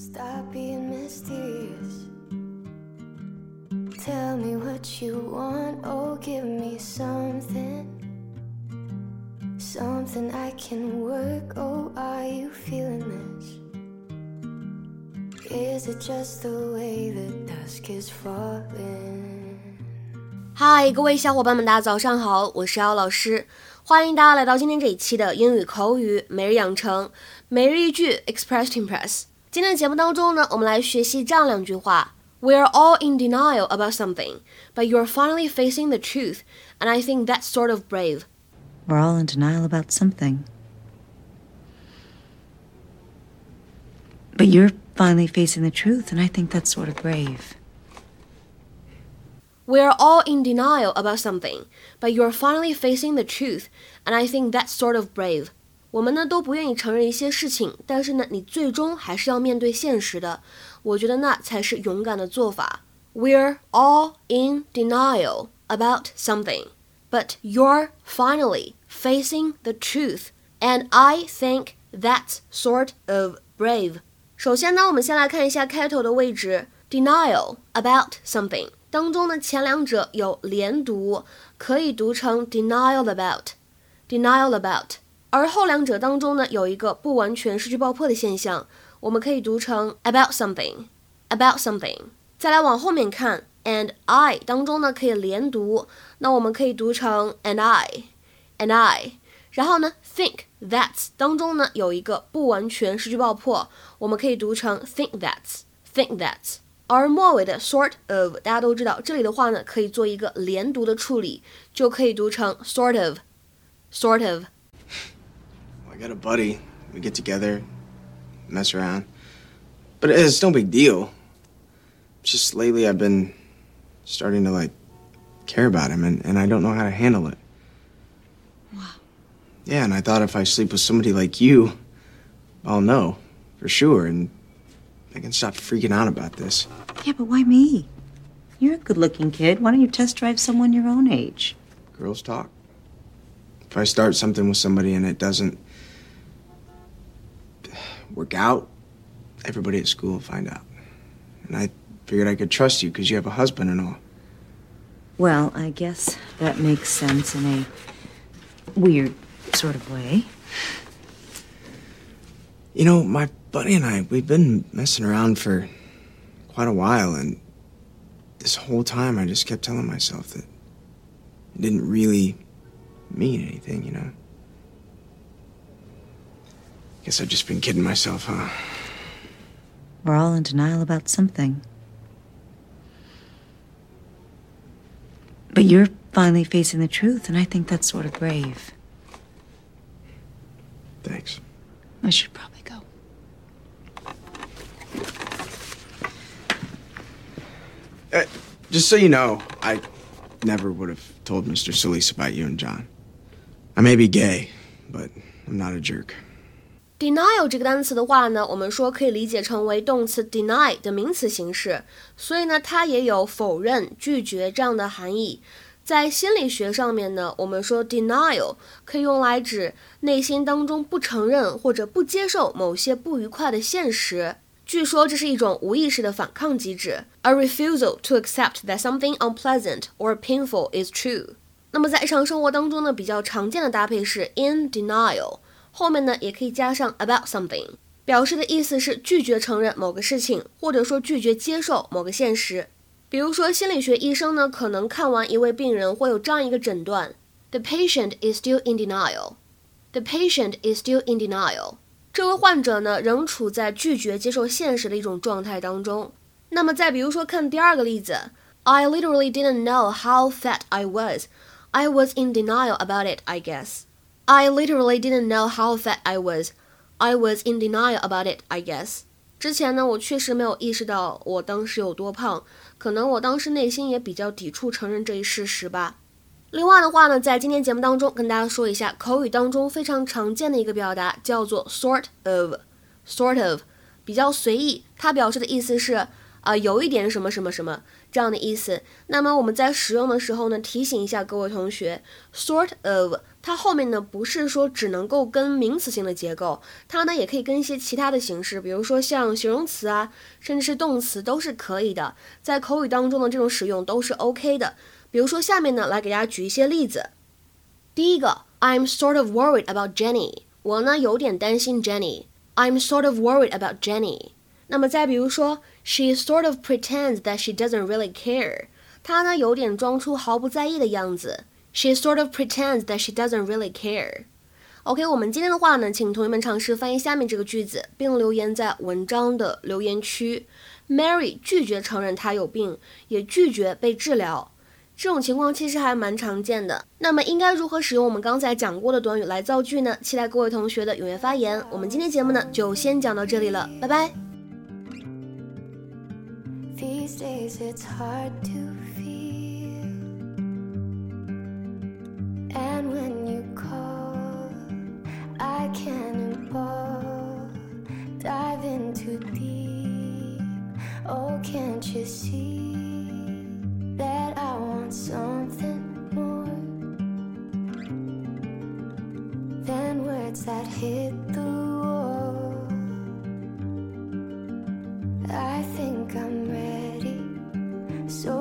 Stop being mysterious. Tell me what you want, oh, give me something. Something I can work, oh, are you feeling this? Is it just the way the dusk is falling? 嗨，各位小伙伴们，大家早上好，我是姚老师，欢迎大家来到今天这一期的英语口语每日养成每日一句 Express Impress。今天的节目当中呢，我们来学习这样两句话：We're all in denial about something, but you're finally facing the truth, and I think that's sort of brave. We're all in denial about something. But you're finally facing the truth, and I think that's sort of brave. We're all in denial about something, but you're finally facing the truth, and I think that's sort of brave. 我们呢都不愿意承认一些事情，但是呢，你最终还是要面对现实的。我觉得那才是勇敢的做法。We're all in denial about something, but you're finally facing the truth, and I think that's sort of brave. 首先呢，我们先来看一下开头的位置，denial about something 当中呢，前两者有连读，可以读成 denial about，denial about。而后两者当中呢，有一个不完全失去爆破的现象，我们可以读成 about something，about something。再来往后面看，and I 当中呢可以连读，那我们可以读成 and I，and I。然后呢，think that 当中呢有一个不完全失去爆破，我们可以读成 think that's think that's。而末尾的 sort of 大家都知道，这里的话呢可以做一个连读的处理，就可以读成 sort of，sort of。Got a buddy. We get together, mess around. But it's no big deal. Just lately I've been starting to like care about him and, and I don't know how to handle it. Wow. Yeah, and I thought if I sleep with somebody like you, I'll know for sure and I can stop freaking out about this. Yeah, but why me? You're a good looking kid. Why don't you test drive someone your own age? Girls talk. If I start something with somebody and it doesn't work out, everybody at school will find out. And I figured I could trust you because you have a husband and all. Well, I guess that makes sense in a weird sort of way. You know, my buddy and I, we've been messing around for quite a while, and this whole time I just kept telling myself that it didn't really mean anything, you know? Guess I've just been kidding myself, huh? We're all in denial about something. But you're finally facing the truth, and I think that's sort of brave. Thanks. I should probably go. Uh, just so you know, I never would have told Mr. Solis about you and John. I may be gay, but I'm not a jerk. Denial 这个单词的话呢，我们说可以理解成为动词 deny 的名词形式，所以呢，它也有否认、拒绝这样的含义。在心理学上面呢，我们说 denial 可以用来指内心当中不承认或者不接受某些不愉快的现实。据说这是一种无意识的反抗机制，a refusal to accept that something unpleasant or painful is true。那么在日常生活当中呢，比较常见的搭配是 in denial。后面呢也可以加上 about something，表示的意思是拒绝承认某个事情，或者说拒绝接受某个现实。比如说心理学医生呢，可能看完一位病人会有这样一个诊断：The patient is still in denial. The patient is still in denial. 这位患者呢仍处在拒绝接受现实的一种状态当中。那么再比如说看第二个例子：I literally didn't know how fat I was. I was in denial about it, I guess. I literally didn't know how fat I was. I was in denial about it, I guess. 之前呢，我确实没有意识到我当时有多胖，可能我当时内心也比较抵触承认这一事实吧。另外的话呢，在今天节目当中跟大家说一下，口语当中非常常见的一个表达叫做 sort of，sort of，比较随意，它表示的意思是啊，有一点什么什么什么这样的意思。那么我们在使用的时候呢，提醒一下各位同学，sort of 它后面呢不是说只能够跟名词性的结构，它呢也可以跟一些其他的形式，比如说像形容词啊，甚至是动词都是可以的。在口语当中的这种使用都是 OK 的。比如说下面呢，来给大家举一些例子。第一个，I'm sort of worried about Jenny。我呢有点担心 Jenny。I'm sort of worried about Jenny。那么再比如说，She sort of pretends that she doesn't really care。她呢有点装出毫不在意的样子。She sort of pretends that she doesn't really care。OK，我们今天的话呢，请同学们尝试翻译下面这个句子，并留言在文章的留言区。Mary 拒绝承认她有病，也拒绝被治疗。这种情况其实还蛮常见的。那么应该如何使用我们刚才讲过的短语来造句呢？期待各位同学的踊跃发言。我们今天节目呢就先讲到这里了，拜拜。These days it's hard to feel. And when you call, I can cannonball, dive in too deep. Oh, can't you see that I want something more than words that hit the So